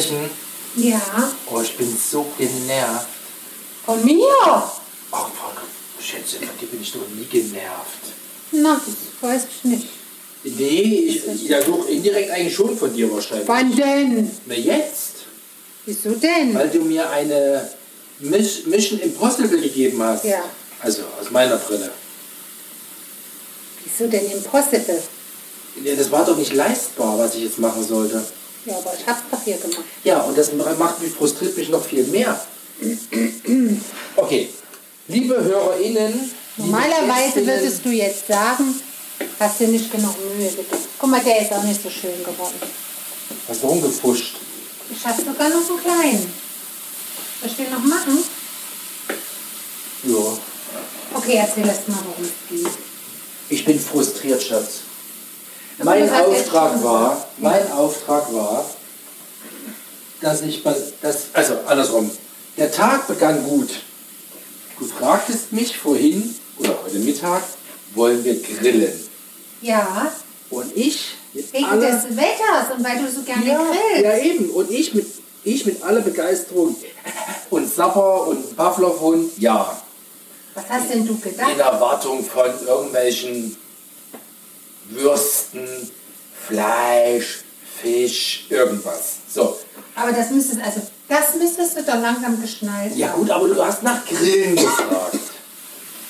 sprechen? Ja. Oh, ich bin so genervt. Von mir? Ach, Frau Schätze, von dir bin ich doch nie genervt. Na, das weiß ich nicht. Nee, ich, ja doch, indirekt eigentlich schon von dir wahrscheinlich. Wann denn? Na jetzt, Wieso denn? weil du mir eine Miss- Mission Impossible gegeben hast. Ja. Also aus meiner Brille. Wieso denn impossible? Ja, das war doch nicht leistbar, was ich jetzt machen sollte. Ja, aber ich hab's doch hier gemacht. Ja, und das macht mich, frustriert mich noch viel mehr. Okay, liebe HörerInnen. liebe Normalerweise würdest du jetzt sagen, hast dir nicht genug Mühe gegeben. Guck mal, der ist auch nicht so schön geworden. Hast du rumgepusht? Ich habe sogar noch einen kleinen. Soll ich den noch machen? Ja. Okay, erzähl erst mal, worum es geht. Ich bin frustriert, Schatz. Mein Auftrag war, mein Auftrag war, dass ich, bei- das, also andersrum, der Tag begann gut. Du fragtest mich vorhin, oder heute Mittag, wollen wir grillen? Ja, Und ich mit wegen aller, des Wetters und weil du so gerne ja, grillst. ja eben, und ich mit, ich mit aller Begeisterung und Sapper und Pavlovhund, ja. Was hast denn du in gedacht? Erwartung von irgendwelchen Würsten, Fleisch, Fisch, irgendwas. So. Aber das müsstest, also das müsstest du doch langsam geschnallt Ja haben. gut, aber du hast nach Grillen gefragt.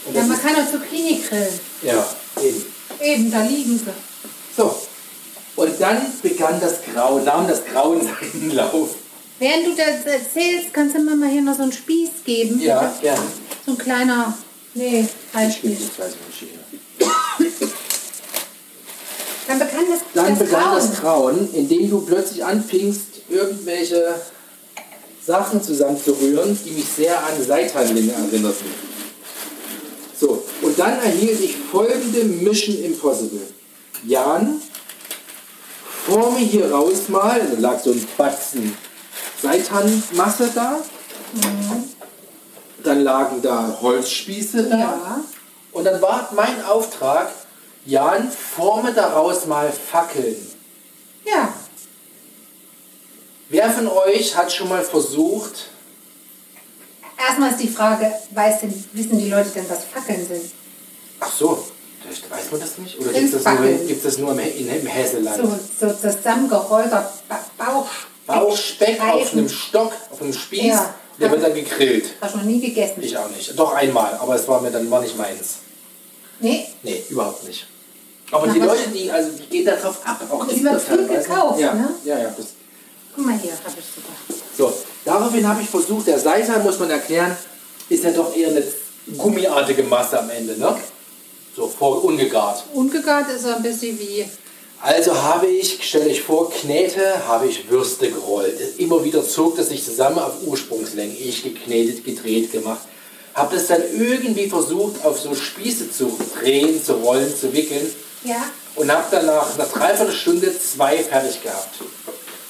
Und Ja, man kann auch Zucchini grillen. ja, eben. Eben, da liegen sie. So. Und dann begann das Grauen, nahm das Grauen seinen Lauf. Während du das erzählst, kannst du mir mal hier noch so einen Spieß geben. Ja, gerne. So ein kleiner, nee, halt Ich weiß ich nicht begann das, Dann begann das Grauen, indem du plötzlich anfingst, irgendwelche Sachen zusammenzurühren, die mich sehr an Seitanlinge erinnerten. So, und dann erhielt ich folgende Mission Impossible. Jan, forme hier raus mal, da lag so ein Batzen Seitanmasse da. Dann lagen da Holzspieße da. Ja. Und dann war mein Auftrag, Jan, forme daraus mal Fackeln. Ja, Wer von euch hat schon mal versucht, erstmal ist die Frage, weiß denn, wissen die Leute denn, was Fackeln sind? ach so, vielleicht weiß man das nicht? Oder gibt es das, nur- gibt's das nur im, in, im Hesseland? So, so zusammengerollter ba Bauch. Bauchspeck auf einem Stock, auf einem Spieß, Ja. der wird dann gegrillt. Hast du noch nie gegessen? Ich auch nicht. Doch einmal, aber es war mir dann war nicht meins. Nee? Nee, überhaupt nicht. Aber Na, die Leute, die, also die gehen da drauf ab. Auch Kinder wird viel gekauft, ja, ne? Ja, ja. Das, Guck mal hier, habe ich sogar. So, daraufhin habe ich versucht, der Seitan, muss man erklären, ist ja doch eher eine gummiartige Masse am Ende, ne? So, vor, ungegart. Ungegart ist er ein bisschen wie. Also habe ich, stell euch vor, Knete, habe ich Würste gerollt. Immer wieder zog das sich zusammen auf Ursprungslänge. Ich geknetet, gedreht, gemacht. Habe das dann irgendwie versucht, auf so Spieße zu drehen, zu rollen, zu wickeln. Ja. Und habe dann nach einer Dreiviertelstunde zwei fertig gehabt.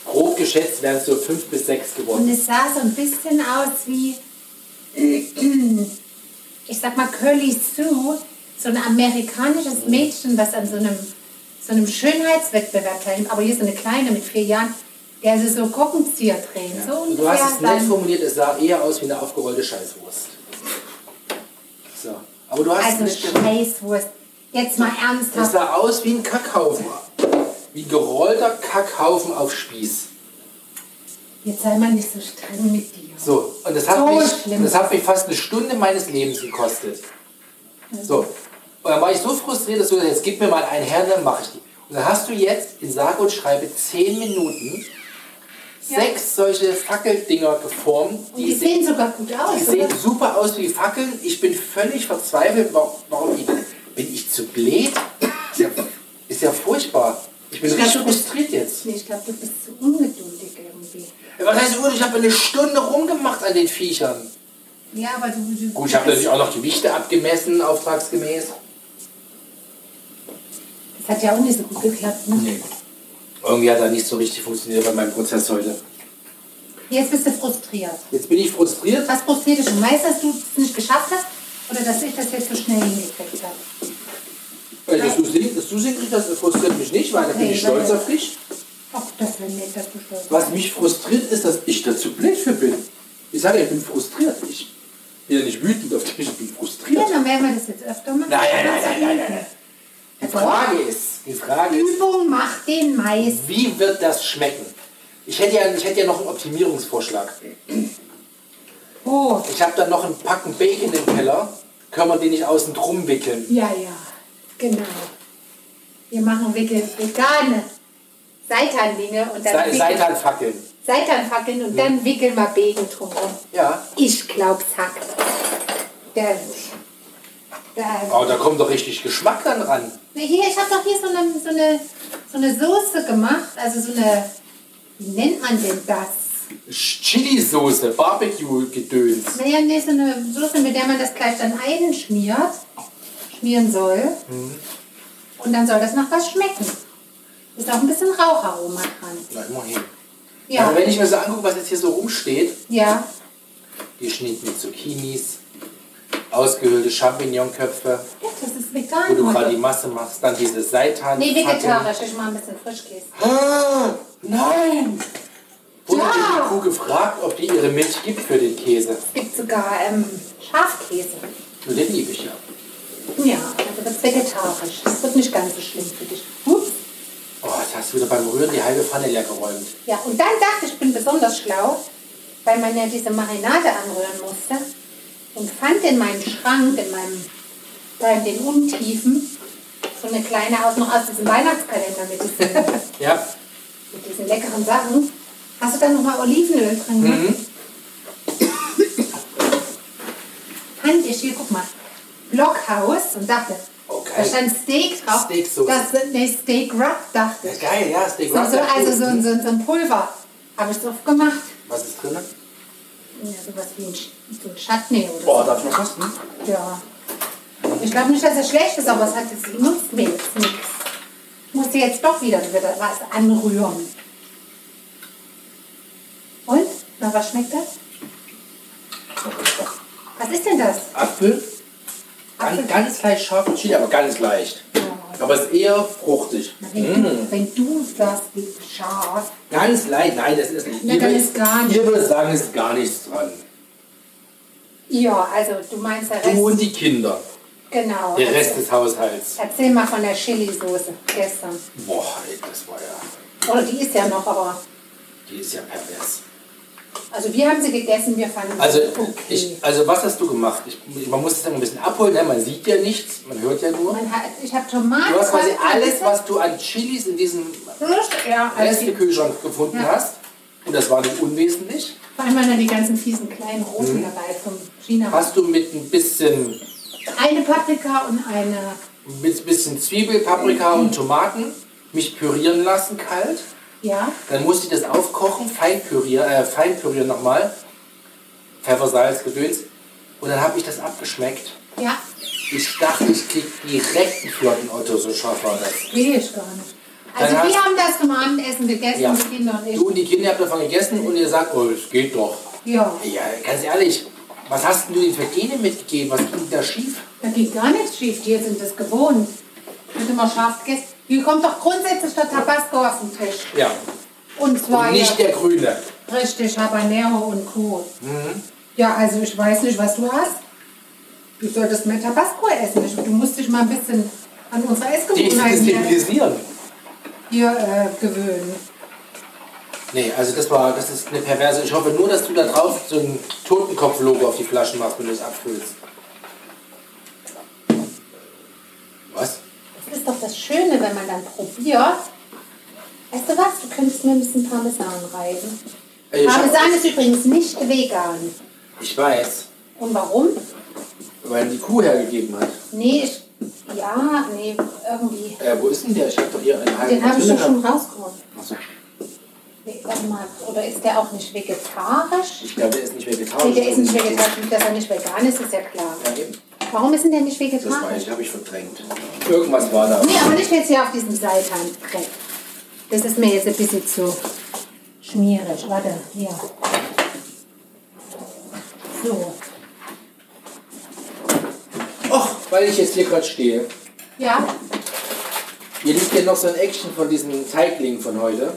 Grob geschätzt wären es so fünf bis sechs geworden. Und es sah so ein bisschen aus wie, ich sag mal, Curly Sue, so ein amerikanisches Mädchen, was an so einem, so einem Schönheitswettbewerb teilnimmt. Aber hier ist so eine Kleine mit vier Jahren, der sie so Korkenzieher drehen. So Und du hast es nett formuliert, es sah eher aus wie eine aufgerollte Scheißwurst. So. Aber du hast Also es nicht gemacht. Scheißwurst. Jetzt mal ernsthaft. sah aus wie ein Kackhaufen. Wie gerollter Kackhaufen auf Spieß. Jetzt sei mal nicht so streng mit dir. So, und das hat, So mich, schlimm. das hat mich fast eine Stunde meines Lebens gekostet. So, und dann war ich so frustriert, dass du gesagt hast, jetzt gib mir mal einen her, dann mache ich die. Und dann hast du jetzt in sage und schreibe zehn Minuten Ja. sechs solche Fackeldinger geformt. Und die sehen sogar gut aus, Die sehen oder? super aus wie Fackeln. Ich bin völlig verzweifelt. Warum, warum ich, bin ich zu blöd? Ist ja, ist ja furchtbar. Ich bin Ich bist- frustriert jetzt. Nee, ich glaube, du bist zu ungeduldig irgendwie. Was heißt Uhr? Ich habe eine Stunde rumgemacht an den Viechern. Ja, aber du. du Gut, ich habe natürlich auch noch Gewichte abgemessen, auftragsgemäß. Das hat ja auch nicht so gut geklappt. Ne? Nee. Irgendwie hat er nicht so richtig funktioniert bei meinem Prozess heute. Jetzt bist du frustriert. Jetzt bin ich frustriert. Was frustriert dich schon? Weißt du, dass du es nicht geschafft hast? Oder dass ich das jetzt so schnell hingekriegt habe? Weil dass du es dass du's hinkriegst, das frustriert mich nicht, weil da bin ich stolz auf dich. Ach Das wäre nett, dass du stolz Was mich frustriert, ist, dass ich dazu blöd für bin. Ich sage, ja, ich bin frustriert. Ich bin ja nicht wütend auf dich, ich bin Ja, frustriert. dann werden wir das jetzt öfter machen. Nein, nein, nein, nein, nein, nein. Die Frage ist, die Frage ist, Übung macht den Meister. wie wird das schmecken? Ich hätte ja, ich hätte ja noch einen Optimierungsvorschlag. Oh, Ich habe da noch einen Packen Bacon im Keller. Können wir den nicht außen drum wickeln? ja, ja, genau. Wir machen wirklich vegane Seitanlinge und dann Se Seitanfackeln. Seitanfackeln und dann wickeln wir Bacon drumherum. Ja. Ich glaub's hackt. Der, der, Oh, da kommt doch richtig Geschmack dann ran. Na, Hier, ich habe doch hier so eine, so, eine, so eine Soße gemacht, also so eine, wie nennt man denn das? Chili-Soße, Barbecue-Gedöns. Naja, nee, so eine Soße, mit der man das gleich dann einschmiert, schmieren soll. Und dann soll das nach was schmecken. Ist auch ein bisschen Raucharoma dran. Na, immerhin. Ja, Aber wenn ich mir so angucke, was jetzt hier so rumsteht, ja, geschnittene Zucchinis, ausgehöhlte Champignonköpfe, Ja, das ist wo vegan du gerade die. Masse machst, dann diese Seitan. Nee, vegetarisch, ich mache ein bisschen Frischkäse. Ah, nein! Wurde Ja. die Kuh gefragt, ob die ihre Milch gibt für den Käse? Es gibt sogar ähm, Schafkäse. Den liebe ich ja. Ja, also das ist vegetarisch. Das wird nicht ganz so schlimm für dich. Ups. Oh, jetzt hast du wieder beim Rühren die halbe Pfanne leer geräumt. Ja, und dann dachte ich, ich bin besonders schlau, weil man ja diese Marinade anrühren musste. Und fand in meinem Schrank, in meinem, da in den Untiefen, so eine kleine aus, noch aus diesem Weihnachtskalender mit diesen, Ja, mit diesen leckeren Sachen. Hast du da nochmal Olivenöl drin? Mhm. Ne? Fand ich hier, guck mal, Blockhaus und dachte, Okay. da stand Steak drauf. Steaksoße. Das, nee, Steak Rub, dachte ja ich. geil, ja, Steak So, Rub, so, ja, also so, ein- so, ein- so Pulver. Habe ich drauf gemacht. Was ist drin? Ja, sowas wie ein, so ein Chutney oder Boah, darf ich noch kosten? so. Ja. Ich glaube nicht, dass es schlecht ist, aber es hat jetzt nutzt mir jetzt nichts. Ich musste jetzt doch wieder wieder was anrühren. Und? Na, was schmeckt das? Was ist denn das? Apfel. Ganz, ganz leicht scharf und Chili, aber ganz leicht. Aber es ist eher fruchtig. Wenn, Mm. du, wenn du sagst, wie scharf. Ganz leicht, nein, das ist nicht. Na, dann ist gar nichts. Ihr würdet sagen, ist gar nichts dran. Ja, also du meinst der Rest. Du und die Kinder. genau. Der Rest Erzähl- des Haushalts. Erzähl mal von der Chili-Soße gestern. Boah, ey, das war ja. Oder die ist ja noch, aber. Die ist ja pervers. Also wir haben sie gegessen, wir fanden sie Also, okay. ich, also was hast du gemacht? Ich, man muss es immer ein bisschen abholen, ne? man sieht ja nichts, man hört ja nur. Hat, ich habe Tomaten. Du hast quasi alles, was du an Chilis in diesem Ja, Restekühlschrank gefunden Ja. hast. Und das war nicht unwesentlich. vor allem waren da die ganzen fiesen kleinen Roten dabei vom China. Mhm. Hast du mit ein bisschen, Eine Paprika und eine. mit ein bisschen Zwiebel, Paprika und Tomaten mich pürieren lassen, kalt. Ja, Dann musste ich das aufkochen, fein pürieren, äh, nochmal. Pfeffer, Salz, Gedöns. Und dann habe ich das abgeschmeckt. ja, Ich dachte, ich krieg direkt einen flotten Otto, so scharf war das. will ich gar nicht. Also Dann wir hast- haben das zum Abendessen gegessen, Ja. die Kinder und ich. Du und die Kinder habt davon gegessen und ihr sagt, oh, es geht doch. Ja, Ja, ganz ehrlich, was hast denn du für Gene mitgegeben? Was ging da schief? da geht gar nichts schief. Die sind das gewohnt. Wird immer scharf gegessen. Hier kommt doch grundsätzlich der Tabasco auf den Tisch. Ja, Und zwar und nicht ja, der Grüne. richtig Habanero und Co. Mhm. Ja, also ich weiß nicht, was du hast. Du solltest mehr Tabasco essen. Du musst dich mal ein bisschen an unsere Essgewohnheiten hier, hier äh, gewöhnen. Nee, also das war, das ist eine perverse. Ich hoffe nur, dass du da drauf so ein Totenkopf-Logo auf die Flaschen machst, wenn du es abfüllst. Was? Das ist doch das Schöne, wenn man dann probiert. Weißt du was? Du könntest mir ein bisschen Parmesan reiben. Ey, ich, Parmesan ist übrigens nicht vegan. ich weiß, Und warum? weil die Kuh hergegeben hat. Nee, ich, ja, nee, irgendwie. Äh, wo ist denn der? Ich hab doch hier einen halben Den habe ich doch schon rausgeholt. Achso. Nee, warte mal, oder ist der auch nicht vegetarisch? Ich glaube, der ist nicht Nee, vegetarisch. der ist nicht vegetarisch. Dass er nicht vegan ist, ist ja klar. Ja, eben. Warum ist denn der nicht Das vegetarisch? weiß ich, habe ich verdrängt. Irgendwas war da. Nee, aber nicht jetzt hier auf diesem Seitan-Crepe. Das ist mir jetzt ein bisschen zu schmierig. Warte, hier. So. Och, weil ich jetzt hier gerade stehe. Ja, Hier liegt ja noch so ein Action von diesem Teigling von heute.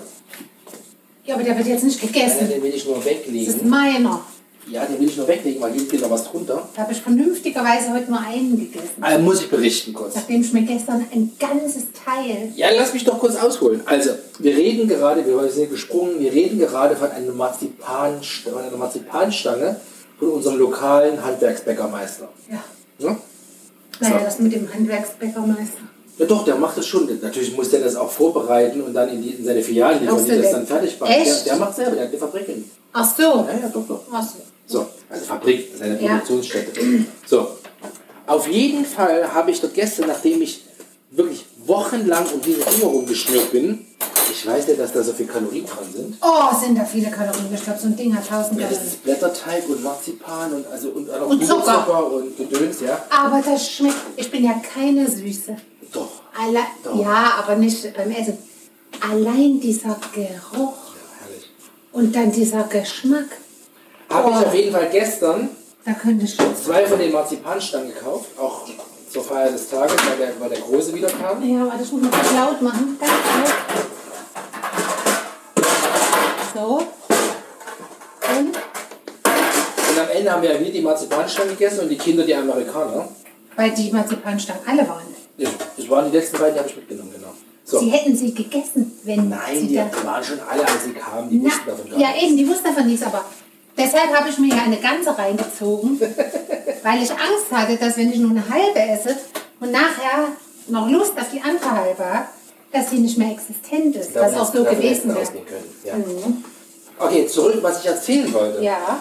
Ja, aber der wird jetzt nicht gegessen. den will ich nur Das ist weglegen. meiner. Ja, den will ich nur weglegen, weil hier geht noch was drunter. Da habe ich vernünftigerweise heute nur einen gegessen. Also muss ich berichten kurz. Nachdem ich mir gestern ein ganzes Teil. Ja, lass mich doch kurz ausholen. Also, wir reden gerade, wir sind gesprungen, wir reden gerade von einer, Marzipanst von einer Marzipanstange von unserem lokalen Handwerksbäckermeister. Ja. Ja? Naja, So. das mit dem Handwerksbäckermeister. ja, doch, der macht das schon. Natürlich muss der das auch vorbereiten und dann in, die, in seine Filialen liefern, die das denn? dann fertig machen. Der, der macht selber, der hat eine Fabrik. in- Ach so. Ja, ja, doch, doch. Ach so. So, also Fabrik, seine Ja. Produktionsstätte. So, auf jeden Fall habe ich dort gestern, nachdem ich wirklich wochenlang um diese Dinge rumgeschnürt bin, ich weiß ja, dass da so viele Kalorien dran sind. Oh, sind da viele Kalorien. Ich glaube, so ein Ding hat 1000 Ja, das Kalorien. ist Blätterteig und Marzipan und also und, auch Und Zucker. Puderzucker und Gedöns, ja. Aber das schmeckt. Ich bin ja keine Süße. Doch. Alle, Doch. ja, aber nicht beim Essen. Allein dieser Geruch Herrlich. und dann dieser Geschmack. Habe ich Oh. auf jeden Fall gestern zwei von den Marzipanstangen gekauft, auch zur Feier des Tages, weil der, weil der Große wieder kam. Ja, warte, ich muss mal kurz laut machen. Ganz laut. So. Und? Und am Ende haben wir ja wir die Marzipanstangen gegessen und die Kinder die Amerikaner. Weil die Marzipanstangen alle waren. Ja, das waren die letzten beiden, die habe ich mitgenommen, genau. So. Sie hätten sie gegessen, wenn Nein, sie die waren schon alle, als sie kamen, die Na, wussten davon gar ja, eben, die wussten davon nichts, aber deshalb habe ich mir ja eine ganze reingezogen, weil ich Angst hatte, dass wenn ich nur eine halbe esse und nachher noch Lust auf die andere halbe habe, dass sie nicht mehr existent ist, was auch so gewesen wäre. Ja. Okay, zurück, was ich erzählen wollte. Ja,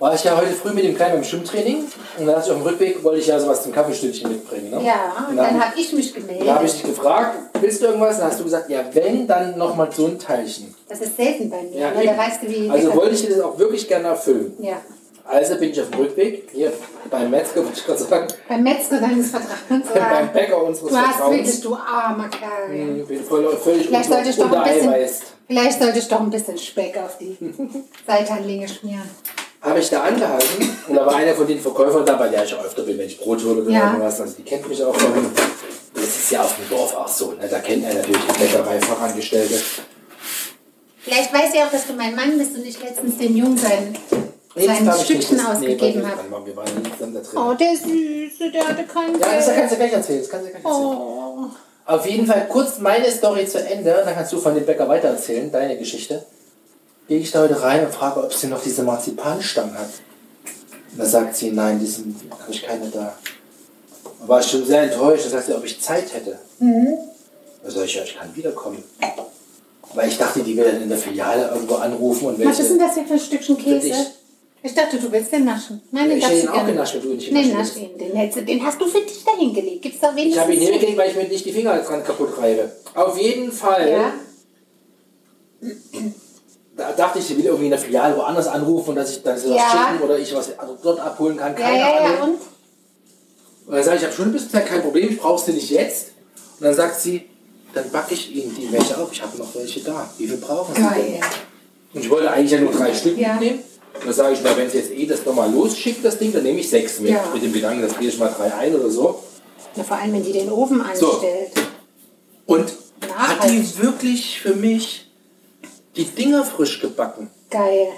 War ich ja heute früh mit dem Kleinen beim Schwimmtraining und dann dachte ich auf dem Rückweg, wollte ich ja sowas zum Kaffeestündchen mitbringen. Ne? ja, und dann habe ich mich da habe ich gemeldet. dich gefragt, willst du irgendwas? Dann hast du gesagt, ja, wenn, dann nochmal so ein Teilchen. Das ist selten bei mir, Ja, weil da eben. weißt du, wie. also wollte ich dir das auch wirklich gerne erfüllen. Ja, Also bin ich auf dem Rückweg, hier beim Metzger, wollte ich gerade sagen, beim Metzger deines Vertrauens. beim. Bäcker unseres Du hast Vertrauens. wirklich, du armer Kerl. Ich bin voll, völlig Vielleicht sollte ich unter, doch ein bisschen, untereiweißt. vielleicht sollte ich doch ein bisschen Speck auf die Seitenlinge schmieren. Habe ich da angehalten und da war einer von den Verkäufern da, bei der ich auch öfter bin, wenn ich Brot hole oder Ja. irgendwas. Also die kennt mich auch von. Das ist ja auf dem Dorf auch so. Ne? Da kennt er natürlich die Bäckerei-Fachangestellte. Vielleicht weiß sie auch, dass du mein Mann bist und ich letztens dem Jungen sein, Nee, sein Stückchen ausgegeben nee, habe. Wir waren nicht zusammen da drin. Oh, der Süße, der hatte kein Ja, das kannst du gleich erzählen. Das kannst du gleich erzählen. Oh. Auf jeden Fall kurz meine Story zu Ende, dann kannst du von dem Bäcker weitererzählen, deine Geschichte. Gehe ich da heute rein und frage, ob sie noch diese Marzipanstangen hat. Und da sagt sie, nein, diesen habe ich keine da. Da war ich schon sehr enttäuscht. Da sagt sie, ob ich Zeit hätte. Da sag ich, ja, ich kann wiederkommen. Weil ich dachte, die dann in der Filiale irgendwo anrufen und Was ist denn welche. das hier für ein Stückchen Käse? Ich dachte, du willst den naschen. Nein, den Ich darfst hätte ihn auch genascht, wenn du ihn nicht Nee, genaschen nasch ihn. Den, hättest den hast du für dich dahingelegt. Gibt's doch Ich wenigstens. habe ihn hingelegt, weil ich mir nicht die Finger dran kaputt reibe. Auf jeden Fall. Ja. Da dachte ich, sie will irgendwie in der Filiale woanders anrufen und dass ich dass sie was Ja. schicken oder ich was dort abholen kann. Ja, Keine ja, ja. Ahnung. Und? Und dann sage ich, ich habe schon ein bisschen Zeit, kein Problem, ich brauche sie nicht jetzt. Und dann sagt sie, dann backe ich Ihnen die welche auf. Ich habe noch welche da. Wie viel brauchen Sie Geil. denn? Und ich wollte eigentlich ja nur drei Stück Ja. mitnehmen. Und dann sage ich, na, wenn Sie jetzt eh das nochmal losschickt, das Ding, dann nehme ich sechs mit. Ja. Mit dem Gedanken, das gehe ich mal drei ein oder so. Ja, vor allem, wenn die den Ofen So. anstellt. Und hat Nachhaltig. die wirklich für mich die Dinger frisch gebacken. Geil.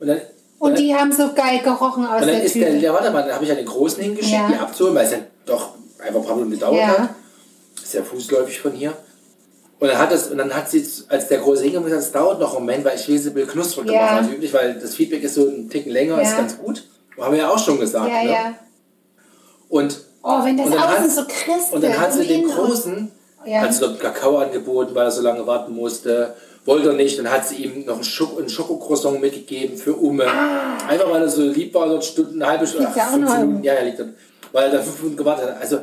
Und dann, Und die haben so geil gerochen aus Und dann der ist der, Tüte. ja, warte mal, dann habe ich ja den Großen hingeschickt, Ja. die abzuholen, weil es ja doch einfach ein paar Minuten gedauert Ja. hat. Ist ja fußläufig von hier. Und dann hat es, und dann hat sie, als der Große hingekommen ist, es dauert noch einen Moment, weil ich will knusprig Ja. gemacht als üblich, weil das Feedback ist so ein Ticken länger, ist Ja. ganz gut. Haben wir ja auch schon gesagt. ja, ne? ja. Und, Oh, wenn das und dann außen hat, so krispelt. und dann hat sie und den und- Großen, Ja. hat sie dort Kakao angeboten, weil er so lange warten musste. Wollte er nicht, dann hat sie ihm noch einen, Schoko, einen Schokocroissant mitgegeben für Umme. Einfach weil er so lieb war, dort Stunden, eine halbe Stunde, Ah. Ach, fünf Minuten, ja, ja, liegt dort, weil er da fünf Minuten gewartet hat. Also,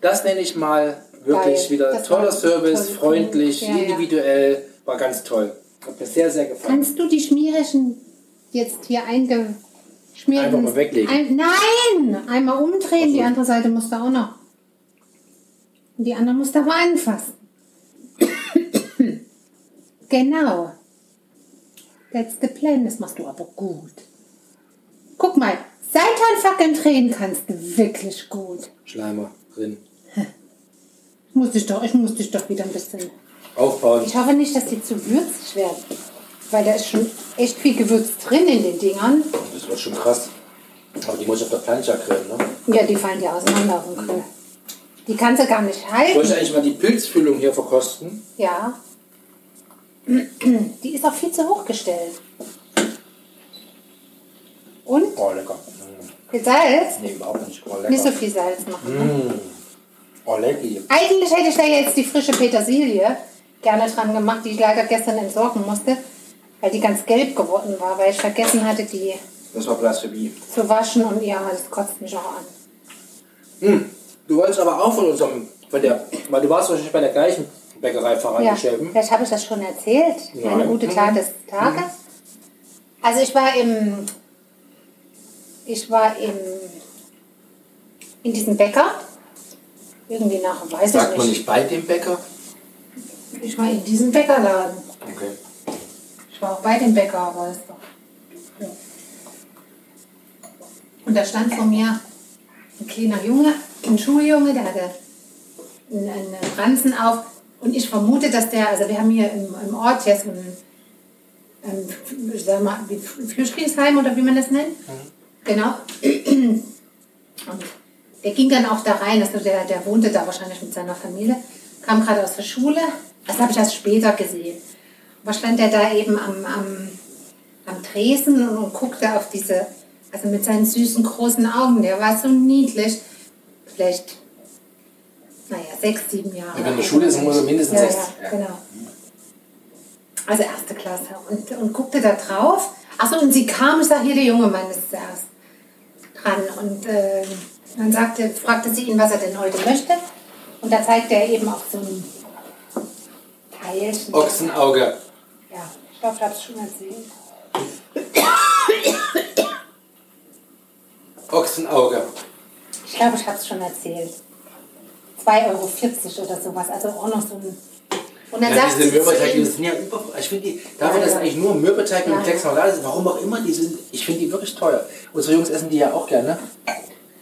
das nenne ich mal wirklich Geil. wieder Das toller Service, toll. freundlich, Ja, individuell, war ganz toll. Hat mir sehr, sehr gefallen. Kannst du die schmierigen jetzt hier eingeschmierten... Einfach mal weglegen. Ein, nein! Einmal umdrehen, die andere Seite musst du auch noch. Und die andere musst du aber anfassen. Genau. That's the plan. Das machst du aber gut. Guck mal, Seitanfackeln drehen kannst du wirklich gut. Schleimer drin. Ich muss dich doch, ich muss dich doch wieder ein bisschen aufbauen. Ich hoffe nicht, dass die zu würzig werden. Weil da ist schon echt viel Gewürz drin in den Dingern. Das wird schon krass. Aber die muss ich auf der Plancha grillen, ne? Ja, die fallen dir auseinander auf dem Grill. Die kannst du gar nicht Ich wollte halten. eigentlich mal die Pilzfüllung hier verkosten. Ja. Die ist auch viel zu hoch gestellt. Und? Oh, lecker. Mm. Viel Salz? Nee, überhaupt nicht. Oh, Nicht so lecker. viel Salz machen. Oh, lecky. Eigentlich hätte ich da jetzt die frische Petersilie gerne dran gemacht, die ich leider gestern entsorgen musste, weil die ganz gelb geworden war, weil ich vergessen hatte, die Das war Blasphemie. zu waschen und ja, das kotzt mich auch an. Hm. Du wolltest aber auch von unserem, von der, weil du warst wahrscheinlich bei der gleichen Bäckerei Pfarrer Ja, Schäben. vielleicht habe ich das schon erzählt. Nein. gute Tat des Tages. Also ich war im, ich war im, in diesem Bäcker. Irgendwie nach, weiß Sagt ich man nicht. nicht bei dem Bäcker? Ich war in diesem Bäckerladen. Okay. Ich war auch bei dem Bäcker, aber das doch. Ja. Und da stand vor mir ein kleiner Junge, ein Schuljunge, der hatte einen, einen Ranzen auf. Und ich vermute, dass der, also wir haben hier im, im Ort jetzt ein, ein, ich sag mal, wie Flüchtlingsheim oder wie man das nennt. Genau. Und der ging dann auch da rein, also der, der wohnte da wahrscheinlich mit seiner Familie, kam gerade aus der Schule. Das habe ich erst später gesehen. Aber stand er da eben am, am, am Tresen und, und guckte auf diese, also mit seinen süßen großen Augen, der war so niedlich. Vielleicht, naja, sechs, sieben Jahre. Ja, wenn in der Schule ist, muss er mindestens ja, sechs. Ja, Ja. genau. Also erste Klasse. Und, und guckte da drauf. Achso, und sie kam, ich sage, hier der junge Mann ist zuerst dran. Und äh, dann sagte, fragte sie ihn, was er denn heute möchte. Und da zeigte er eben auf so ein Teilchen. Ochsenauge. Ja, ich glaube, ich habe es schon erzählt. Ochsenauge. Ich glaube, ich habe es schon erzählt. 2,40 Euro oder sowas. Also auch noch so ein. Und dann Ja, sagt diese sie Mürbeteig, die sind ja über. Ich finde die, dafür, Ja, dass ja. eigentlich nur Mürbeteig mit Ja. Klecks Marmelade ist, warum auch immer, die sind, ich finde die wirklich teuer. Unsere Jungs essen die ja auch gerne.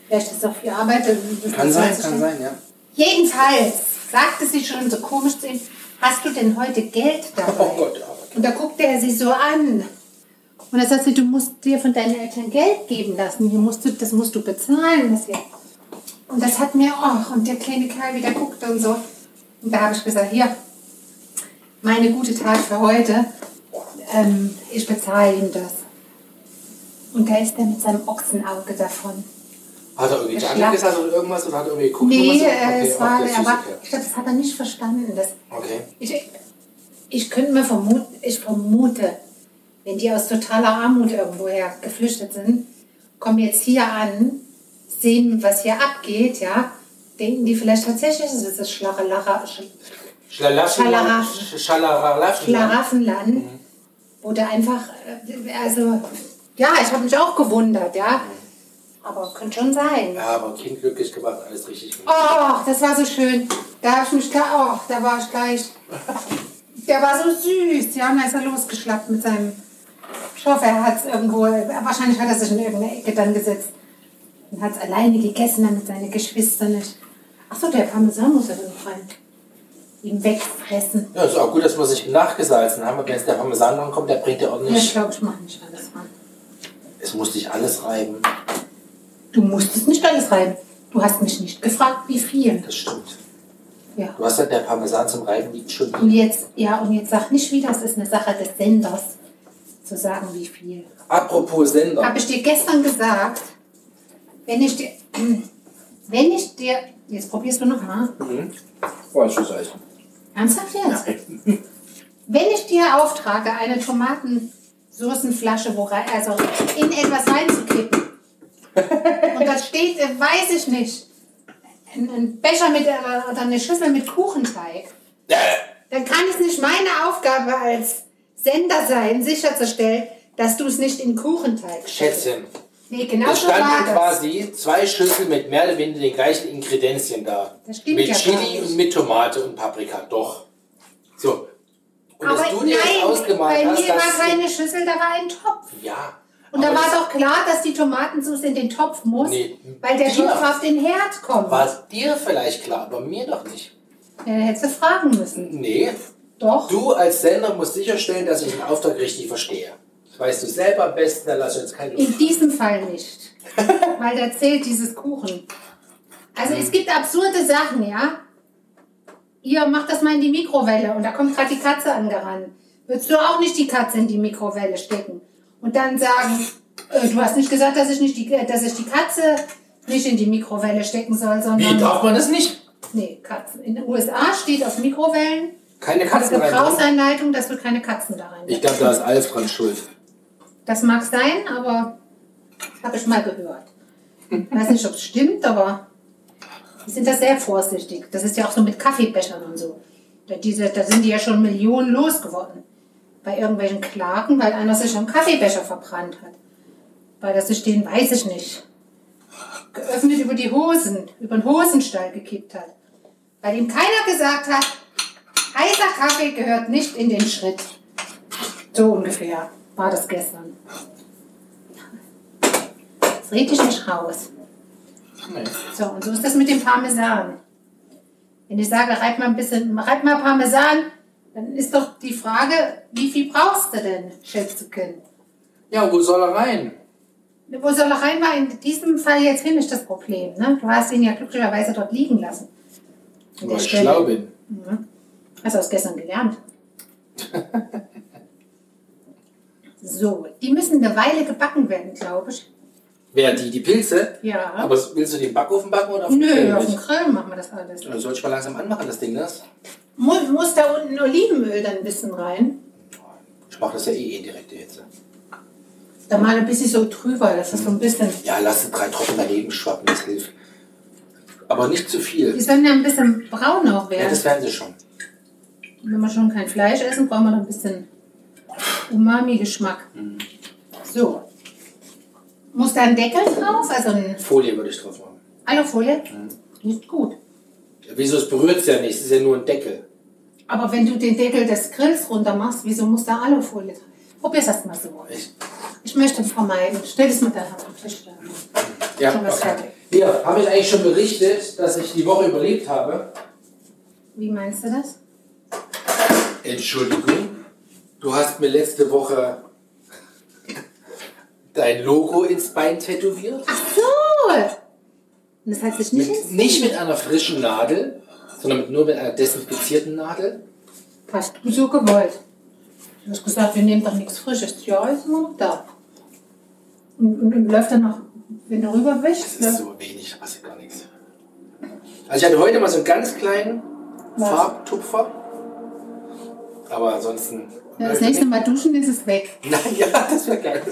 vielleicht ist doch viel Arbeit. das Kann sein, das kann sein, ja. Jedenfalls sagte sie schon so komisch zu ihm, hast du denn heute Geld dabei? Oh Gott, ja. Und da guckte er sie so an. Und er sagte, du musst dir von deinen Eltern Geld geben lassen. Hier musst du, das musst du bezahlen. Das hier. Und das hat mir, oh, und der kleine Kerl wieder guckte und so. Und da habe ich gesagt, hier, meine gute Tat für heute, ähm, ich bezahle ihm das. Und da ist er mit seinem Ochsenauge davon. Hat er irgendwie. Danke gesagt oder irgendwas oder hat er irgendwie geguckt? Nee, so? äh, Okay, es war, okay, er okay. ich glaube, das hat er nicht verstanden. Das, Okay. ich, ich könnte mir vermuten, ich vermute, wenn die aus totaler Armut irgendwoher geflüchtet sind, kommen jetzt hier an, sehen, was hier abgeht, ja, denken die vielleicht tatsächlich, es ist das. Schlaraffen. Schlaraffenland, wo der einfach, äh, also, ja, ich habe mich auch gewundert, ja, aber könnte schon sein. Ja, aber Kind glücklich gemacht, alles richtig gemacht. Oh, das war so schön. Da habe ich mich gleich, oh, da war ich gleich. Der war so süß. Ja, und da ist er losgeschlappt mit seinem. Ich hoffe, er hat es irgendwo, wahrscheinlich hat er sich in irgendeine Ecke dann gesetzt und hat es alleine gegessen, damit seine Geschwister nicht. Achso, der Parmesan muss er dann noch rein. Ihm wegfressen. Ja, ist auch gut, dass wir sich nachgesalzen haben, aber wenn jetzt der Parmesan dran kommt, der bringt ja Ja, ich ordentlich. glaube, ich mache nicht alles rein. Es muss nicht alles reiben. Du musstest nicht alles rein. Du hast mich nicht gefragt, wie viel. Das stimmt. Ja. Du hast ja der Parmesan zum Reiben liegt schon. Und jetzt, ja, und jetzt sag nicht wieder, es ist eine Sache des Senders, zu sagen, wie viel. Apropos Sender. Habe ich dir gestern gesagt, wenn ich dir, wenn ich dir, jetzt probierst du noch mal, Mhm. Oh, ich weiß. ernsthaft jetzt? Wenn ich dir auftrage, eine Tomatensoßenflasche wo rein, also in etwas reinzukippen, und das steht, äh, weiß ich nicht, ein, Becher mit, äh, oder eine Schüssel mit Kuchenteig, dann kann es nicht meine Aufgabe als Sender sein, sicherzustellen, dass du es nicht in Kuchenteig stellst. Schätzchen. Nee, genau Es so war standen das. quasi zwei Schlüssel mit mehr oder weniger den gleichen Ingredienzien da. Das stimmt mit ja Chili und mit Tomate und Paprika. Doch. So. Und Aber dass du dir nein, jetzt ausgemalt bei hast, mir war dass... keine Schüssel, da war ein Topf. Ja. Und da war das doch klar, dass die Tomatensauce in den Topf muss, Nee. weil der. Topf auf den Herd kommt. War dir vielleicht klar, aber mir doch nicht. Ja, dann hättest du fragen müssen. Nee. Doch. Du als Sender musst sicherstellen, dass ich den Auftrag richtig verstehe. Das weißt du selber am besten, da lass ich jetzt keine In diesem Fall nicht. Weil da zählt dieses Kuchen. Also es gibt absurde Sachen, ja. Ihr macht das mal in die Mikrowelle und da kommt gerade die Katze angerannt. Würdest du auch nicht die Katze in die Mikrowelle stecken? Und dann sagen, äh, du hast nicht gesagt, dass ich, nicht die, äh, dass ich die Katze nicht in die Mikrowelle stecken soll, sondern... Wie, darf man das nicht? Nee, Katzen. In den USA steht auf Mikrowellen Keine Katzen rein. Gebrauchsanleitung, dass du keine Katzen da rein Ich glaube, da ist Alf dran schuld. Das mag sein, aber habe ich mal gehört. Weiß nicht, ob es stimmt, aber die sind da sehr vorsichtig. Das ist ja auch so mit Kaffeebechern und so. Da, diese, da sind die ja schon Millionen losgeworden. Bei irgendwelchen Klagen, weil einer sich am Kaffeebecher verbrannt hat. Weil das sich den, weiß ich nicht, geöffnet über die Hosen, über den Hosenstall gekippt hat. Weil ihm keiner gesagt hat, heißer Kaffee gehört nicht in den Schritt. So ungefähr war das gestern. Das red ich nicht raus. Nee. So, und so ist das mit dem Parmesan. Wenn ich sage, reib mal ein bisschen, reib mal Parmesan, dann ist doch die Frage, wie viel brauchst du denn, Schätzchen? Ja, wo soll er rein? Wo soll er rein? War in diesem Fall jetzt hin nicht das Problem. Ne? Du hast ihn ja glücklicherweise dort liegen lassen. Weil ich schlau bin. Hast du das gestern gelernt? so, die müssen eine Weile gebacken werden, glaube ich. Wer, die, die Pilze? Ja. Aber willst du den Backofen backen oder auf dem Nö, Grill auf dem? Grill machen wir das alles. Oder Soll ich mal langsam anmachen, das Ding, das? Muss, muss da unten Olivenöl dann ein bisschen rein? Ich mache das ja eh in direkte Hitze. Da mal ein bisschen so drüber, dass das so ein bisschen. Ja, lass es drei Tropfen daneben schwappen, das hilft. Aber nicht zu Die viel. sollen ja ein bisschen braun auch Ja, werden. das werden sie schon. Wenn wir schon kein Fleisch essen, brauchen wir noch ein bisschen Umami-Geschmack. So. Muss da ein Deckel drauf? Also ein Folie würde ich drauf machen. Alufolie? Nicht gut. Ja, wieso, es berührt es ja nicht, es ist ja nur ein Deckel. Aber wenn du den Deckel des Grills runter machst, wieso muss da Alufolie drauf? Probier's erst mal so. Ich, Ich möchte vermeiden. Stell es mit der Hand am Tisch ja, Schon was okay. fertig. Hier, habe ich eigentlich schon berichtet, dass ich die Woche überlebt habe? Wie meinst du das? Entschuldigung, du hast mir letzte Woche dein Logo ins Bein tätowiert. Ach so! Und das heißt sich nicht Mit, nicht mit einer frischen Nadel, sondern mit, nur mit einer desinfizierten Nadel. Hast du so gewollt. Du hast gesagt, wir nehmen doch nichts Frisches. Ja, ist immer noch da. Und, und, und läuft dann noch, wenn du rüber Das ist so wenig, da passiert gar nichts. Also ich hatte heute mal so einen ganz kleinen Was? Farbtupfer. Aber ansonsten. Ja, das nächste Mal duschen ist es weg. Nein, ja, das wäre geil.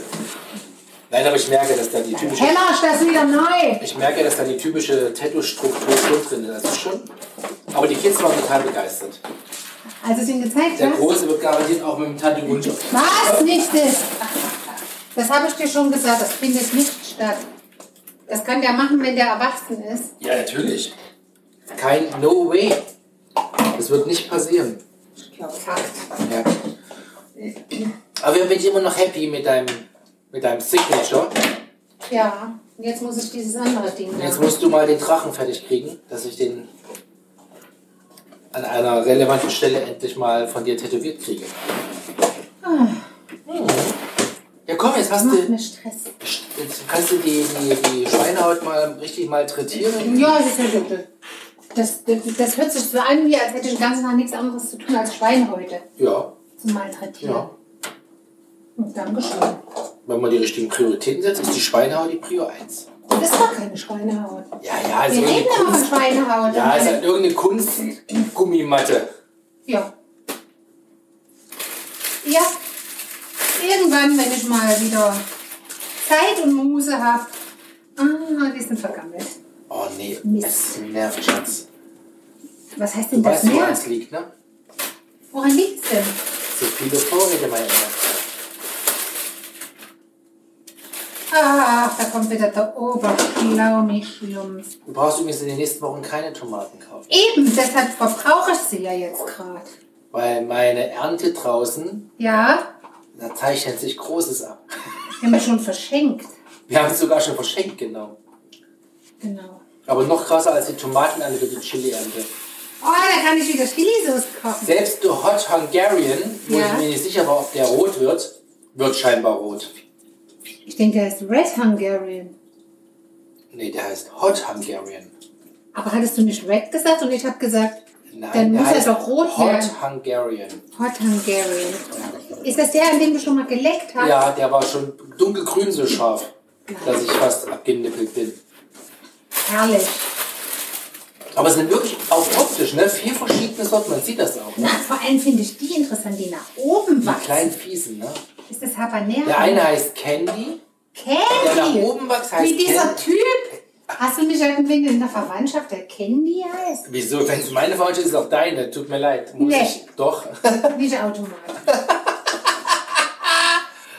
Nein, aber ich merke, dass da die typische. Heller, das wieder neu. Ich merke, dass da die typische Tattoo-Struktur schon drin ist. Das ist schon. Aber die Kids waren total begeistert. Als ich ihm gezeigt Der Große wird garantiert auch mit dem Tattoo-Wunsch. was nicht ist. Das habe ich dir schon gesagt, das findet nicht statt. Das kann der machen, wenn der erwachsen ist. Ja, natürlich. Kein No Way. Das wird nicht passieren. Ich glaube, Fakt. Ja. Aber wir bin immer noch happy mit deinem, mit deinem Signature. Ja, jetzt muss ich dieses andere Ding Jetzt machen. musst du mal den Drachen fertig kriegen, dass ich den an einer relevanten Stelle endlich mal von dir tätowiert kriege. Hm. Ja komm, jetzt hast Das du. macht mir Stress. Jetzt kannst du die, die, die Schweinehaut mal richtig malträtieren. Ja, das, das, das, das hört sich so an, wie als hätte ich den ganzen Tag nichts anderes zu tun als Schweinhäute Ja, zu malträtieren. ja. Dankeschön. Wenn man die richtigen Prioritäten setzt, ist die Schweinehaut die Prio 1. Das ist doch keine Schweinehaut. Ja, ja, ist Wir irgendeine reden immer von. Schweinehaut. Ja, ist halt irgendeine Kunstgummimatte. ja. Ja. Irgendwann, wenn ich mal wieder Zeit und Muße habe. Ah, die sind vergammelt. Oh nee, Mist. es nervt, Schatz. Was heißt Du denn das weißt, woran es liegt, ne? Woran liegt es denn? Viele Vorräte, meine Emma. Ach, da kommt wieder der Oberschlaumi-Schlumpf. Du brauchst übrigens in den nächsten Wochen keine Tomaten kaufen. Eben, deshalb verbrauche ich sie ja jetzt gerade. Weil meine Ernte draußen, Ja, da zeichnet sich Großes ab. die haben wir schon verschenkt. Wir haben es sogar schon verschenkt, genau. Genau. Aber noch krasser als die Tomatenernte wird die Chili-Ernte. Oh, da kann ich wieder Chili-Sauce kochen. Selbst der Hot Hungarian, wo Ja. ich mir nicht sicher war, ob der rot wird, wird scheinbar rot. Ich denke, der ist Red Hungarian. Nee, der heißt Hot Hungarian. Aber hattest du nicht Red gesagt und ich habe gesagt, Nein, dann muss er heißt doch rot Hot werden. Hungarian. Hot Hungarian. Ist das der, an dem du schon mal geleckt hast? Ja, der war schon dunkelgrün so scharf, dass ich fast abgenippelt bin. Herrlich. Aber es sind wirklich auch optisch, ne? Vier verschiedene Sorten, man sieht das auch. Na, Ne? vor allem finde ich die interessant, die nach oben Die wachsen. kleinen Fiesen, ne? Ist das Habanero? Der eine heißt Candy, Candy. der nach oben wächst, heißt Wie dieser Candy. Typ. Hast du nicht irgendwen in der Verwandtschaft, der Candy heißt? Wieso? Wenn es meine Verwandtschaft ist, auch deine. Tut mir leid. Muss Nee. ich? Doch. Nicht automatisch.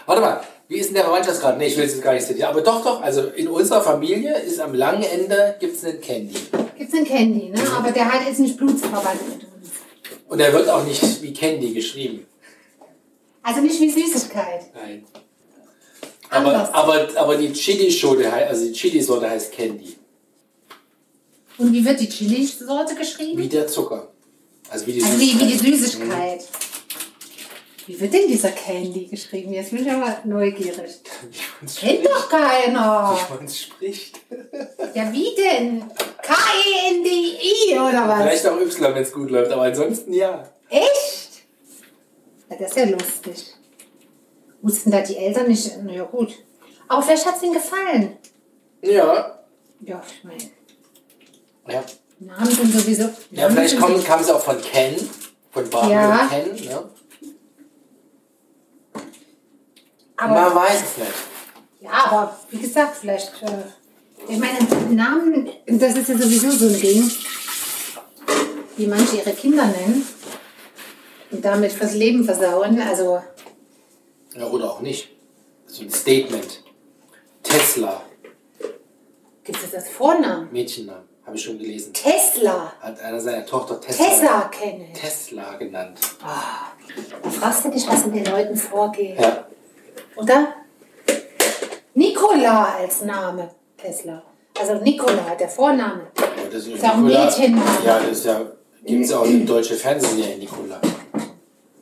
Warte mal. Wie ist denn der Verwandtschaftsgrad? Nee, ich will es jetzt gar nicht zitieren. Aber doch, doch. Also in unserer Familie ist am langen Ende gibt es einen Candy. Gibt's einen Candy, ne? Aber der hat jetzt nicht blutsverwandt mit uns. Und er wird auch nicht wie Candy geschrieben. Also nicht wie Süßigkeit. Nein. Anders. Aber, aber, aber die Chili-Sorte also die Chili-Sorte heißt Candy. Und wie wird die Chili-Sorte geschrieben? Wie der Zucker. Also wie die Also wie, wie die Süßigkeit. Süßigkeit. Wie wird denn dieser Candy geschrieben? Jetzt bin ich aber neugierig. Kennt doch keiner. Wie man spricht. Ja, wie denn? K-E-N-D-I oder was? Vielleicht auch Y, wenn es gut läuft, aber ansonsten ja. Echt? Ja, das ist ja lustig. Wussten da die Eltern nicht? Na ja, gut. Aber vielleicht hat es ihnen gefallen. Ja. Ja, ich meine, Ja, Namen sind sowieso. ja Namen vielleicht kommt, kam es auch von Ken. Von Barbie Ja. und Ken. Ne? Aber, Man weiß es nicht. ja, aber wie gesagt, vielleicht. Äh, ich meine, Namen, das ist ja sowieso so ein Ding, wie manche ihre Kinder nennen und damit fürs Leben versauen. Also, Ja, oder auch nicht. So ein Statement. Tesla. gibt es das Vornamen? Mädchennamen. Habe ich schon gelesen. Tesla. Hat einer seiner Tochter Tesla, Tesla kenne ich. Tesla genannt. Da fragst du dich, was in den Leuten vorgeht. Ja. Oder? Nikola als Name. Tesla. Also Nikola, der Vorname. Ja, das ist Ist auch ein. Mädchenname. Ja, das ist ja. Gibt es auch eine deutsche Fernsehserie, Nicola.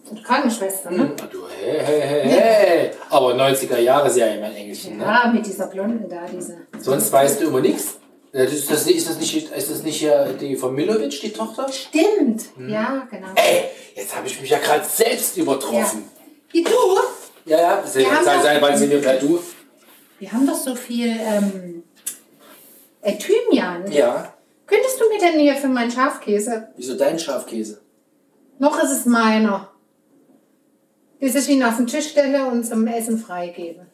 Und Krankenschwester, ne? Ah, du, hey, hey, hey, hey. Aber 90er Jahre Serie, mein Engelchen, ne? Ja, mit dieser Blonden da, diese. Sonst weißt du immer nichts. Ja, das Ist das, ist, das nicht, ist das nicht hier die von Milovic, die Tochter? Stimmt. Ja, genau. Ey, jetzt habe ich mich ja gerade selbst Ja. übertroffen. Wie du? Ja, ja, sei, Wir haben sei, doch- sei, weil sie mir per Du. Wir haben doch so viel ähm, äh, Thymian. Ja. Könntest du mir denn hier für meinen Schafkäse? Wieso dein Schafkäse? Noch ist es meiner. Bis ich ihn auf den Tisch stelle und zum Essen freigebe.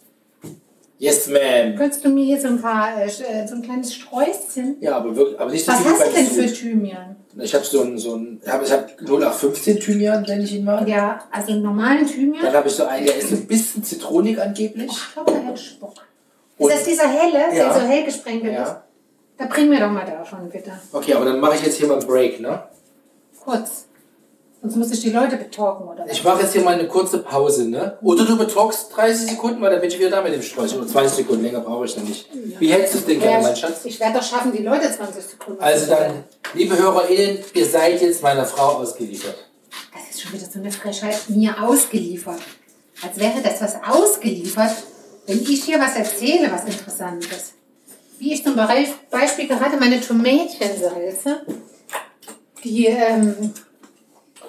Yes, ma'am. Könntest du mir hier so ein paar, äh, so ein kleines Sträußchen? Ja, aber wirklich, aber nicht so Was viel hast du denn für. Thymian? Ich habe so ein, so ein, ich habe ich hab 0815 Thymian, wenn ich ihn mag. Ja, also einen normalen Dann Thymian. habe ich so einen, der ist ein bisschen zitronig angeblich. Ich glaube, der hätte Spock. Und- ist das dieser helle, Ja. der so hell gesprenkelt ist? Ja. Da bring mir doch mal davon, bitte. Okay, aber dann mache ich jetzt hier mal einen Break, ne? Kurz. Sonst muss ich die Leute betalken, oder? Ich mache jetzt hier mal eine kurze Pause, ne? Oder du betalkst 30 Sekunden, weil dann bin ich wieder da mit dem Sträußchen. Oder 20 Sekunden, länger brauche ich dann nicht. Wie hältst du es denn gerne, mein Schatz? ich werde doch schaffen, die Leute 20 Sekunden Also dann, liebe HörerInnen, ihr seid jetzt meiner Frau ausgeliefert. Das ist schon wieder so eine Frechheit, mir ausgeliefert. Als wäre das was ausgeliefert, wenn ich hier was erzähle, was Interessantes. Wie ich zum Be- Beispiel gerade meine Tomätchensalze, die ähm,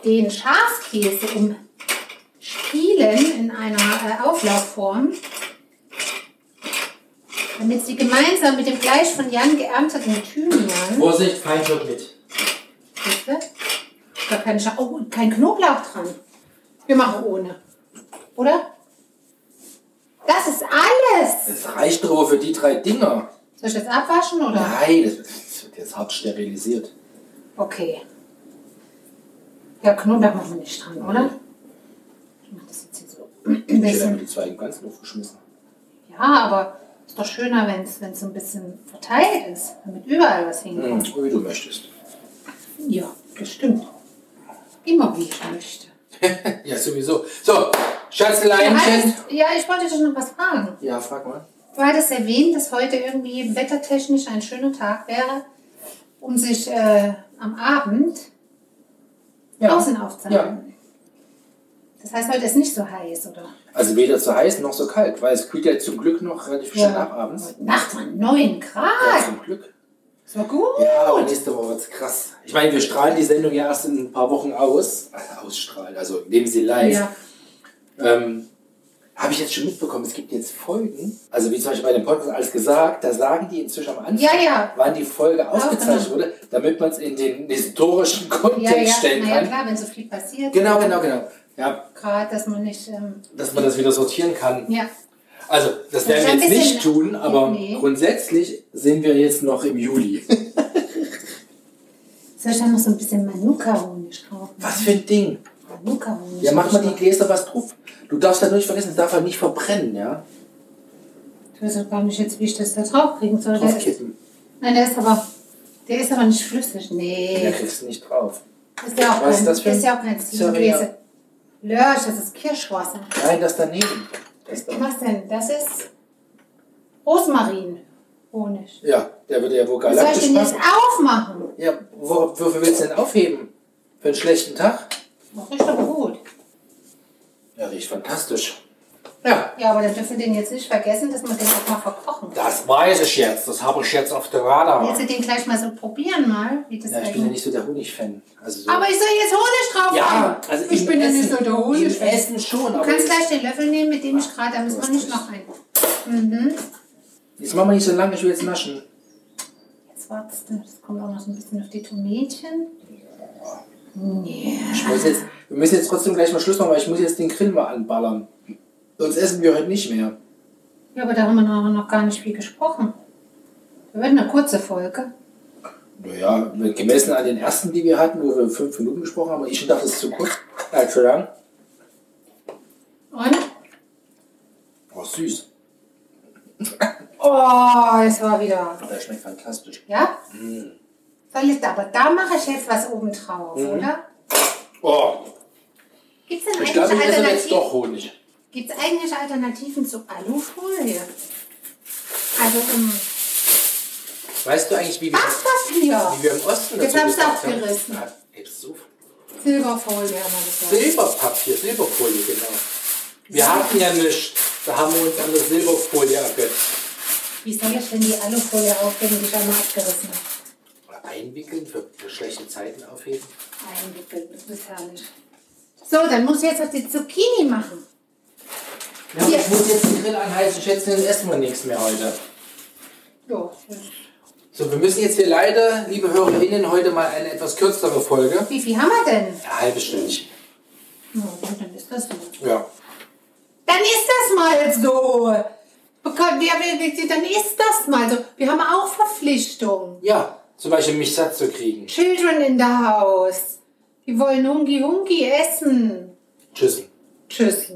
den Schafkäse umspielen in einer äh, Auflaufform, damit sie gemeinsam mit dem Fleisch von Jan geernteten Thymian Vorsicht, Feinschlag mit. Siehst du? Da kann ich, oh, kein Knoblauch dran. Wir machen ohne. Oder? Das ist alles. Das reicht doch aber für die drei Dinger. Soll ich das abwaschen oder? Nein, das, das wird jetzt hart sterilisiert. Okay. Ja, Knoblauch machen wir nicht dran, oder? Ich mach das jetzt hier so. Ich hätte bisschen. die zwei ganz aufgeschmissen. Ja, aber ist doch schöner, wenn es so ein bisschen verteilt ist, damit überall was hinkommt. Hm, wie du möchtest. Ja, das stimmt. Immer wie ich möchte. Ja, sowieso. So, Ja, Schatzleinchen. ja, ich wollte dich noch was fragen. Ja, frag mal. Du hattest erwähnt, dass heute irgendwie wettertechnisch ein schöner Tag wäre, um sich äh, am Abend Ja. Außen aufzahlen. Ja. Das heißt, heute ist nicht so heiß, oder? Also weder zu heiß noch so kalt, weil es kühlt ja zum Glück noch relativ schön ab abends. Heute Nacht waren 9 Grad. Ja, zum Glück. So gut. Ja, aber nächste Woche wird's krass. Ich meine, wir strahlen die Sendung ja erst in ein paar Wochen aus. Also ausstrahlen, also nehmen sie live. Ja. Ähm, Habe ich jetzt schon mitbekommen, es gibt jetzt Folgen, also wie zum Beispiel bei dem Podcast alles gesagt, da sagen die inzwischen am Anfang, Ja, ja. wann die Folge ausgezeichnet genau. wurde, damit man es in den historischen Kontext Ja, ja, stellen na ja, kann. klar, wenn so viel passiert. Genau, genau, genau. Ja, Gerade, dass man nicht. Ähm, dass man das wieder sortieren kann. ja. Also, das werden wir jetzt nicht tun, aber Nee. grundsätzlich sind wir jetzt noch im Juli. Soll ich da noch so ein bisschen Manuka-Honig drauf machen? Was für ein Ding. Manuka-Honig. Ja, mach mal die. Gläser was drauf. Du darfst da nur nicht vergessen, es darf halt nicht verbrennen, ja? Ich weiß auch gar nicht jetzt, wie ich das da drauf kriegen soll. Der ist, Draufkippen. nein, der ist aber. Der ist aber nicht flüssig. Nee. Ja, kriegst du nicht drauf. Ist ja auch Was ist kein, das für ein- ist ja auch kein Ziegenkäse. Lörsch, das ist Kirschwasser. Nein, das daneben. Das da. Was denn? Das ist Rosmarin. Honig. Ja, der würde ja wohl soll ich galaktisch den jetzt passen. aufmachen? Ja, wo, wofür willst du denn aufheben? Für einen schlechten Tag? Das riecht aber gut. Ja, riecht fantastisch. Ja, Ja, aber dann dürfen wir den jetzt nicht vergessen, dass wir den auch mal verkochen. das weiß ich jetzt. Das habe ich jetzt auf der Radar. Willst du den gleich mal so probieren mal? Wie das Ja, ich bin ja nicht so der Honig-Fan. Also so. aber ich soll jetzt Honig drauf ja, machen. also ich im bin ja nicht so der Honig. Im Essen schon, Du kannst gleich den Löffel nehmen, mit dem ich gerade, da müssen wir nicht noch ein. Mhm. jetzt machen wir nicht so lange, ich will jetzt naschen. Jetzt wartest du, das kommt auch noch so ein bisschen auf die Tomätchen. Ja. Ich muss jetzt, wir müssen jetzt trotzdem gleich mal Schluss machen, weil ich muss jetzt den Grill mal anballern. Sonst essen wir heute nicht mehr. ja, aber da haben wir noch, gar nicht viel gesprochen. Wir werden eine kurze Folge. Naja, gemessen an den ersten, die wir hatten, wo wir fünf Minuten gesprochen haben, ich dachte, das ist zu kurz. Äh, zu lang. Und? Oh, süß. Oh, es war wieder. Der schmeckt fantastisch. Ja? Mm. Soll ich, aber da mache ich jetzt was oben drauf, Mhm. oder? Oh, Gibt es denn ich eigentlich glaube, ich esse jetzt Alternativen? doch Honig. Gibt es eigentlich Alternativen zu Alufolie? Also um Weißt du eigentlich, wie wir, Backpapier. wie wir im Osten Jetzt hab's gesagt haben? abgerissen. Ja, gibt's so. Silberfolie haben wir gesagt. Silberpapier, Silberfolie, genau. Wir hatten ja nichts. Da haben wir uns an der Silberfolie ergötzt. Wie soll ich denn die Alufolie aufheben, die ich einmal abgerissen habe? Einwickeln, für, für schlechte Zeiten aufheben. Einwickeln, das ist herrlich. So, dann muss ich jetzt noch die Zucchini machen. Ja, ich muss jetzt den Grill anheizen, schätze, dann essen wir nichts mehr heute. Jo, So, wir müssen jetzt hier leider, liebe HörerInnen, heute mal eine etwas kürzere Folge. wie viel haben wir denn? Ja, halbe. Na gut, dann ist das so. Ja. Dann ist das mal so. Ja, Dann ist das mal so. Wir haben auch Verpflichtungen. Ja, zum Beispiel mich satt zu kriegen. Children in the house. Die wollen Hungi Hungi essen. Tschüss. Tschüss.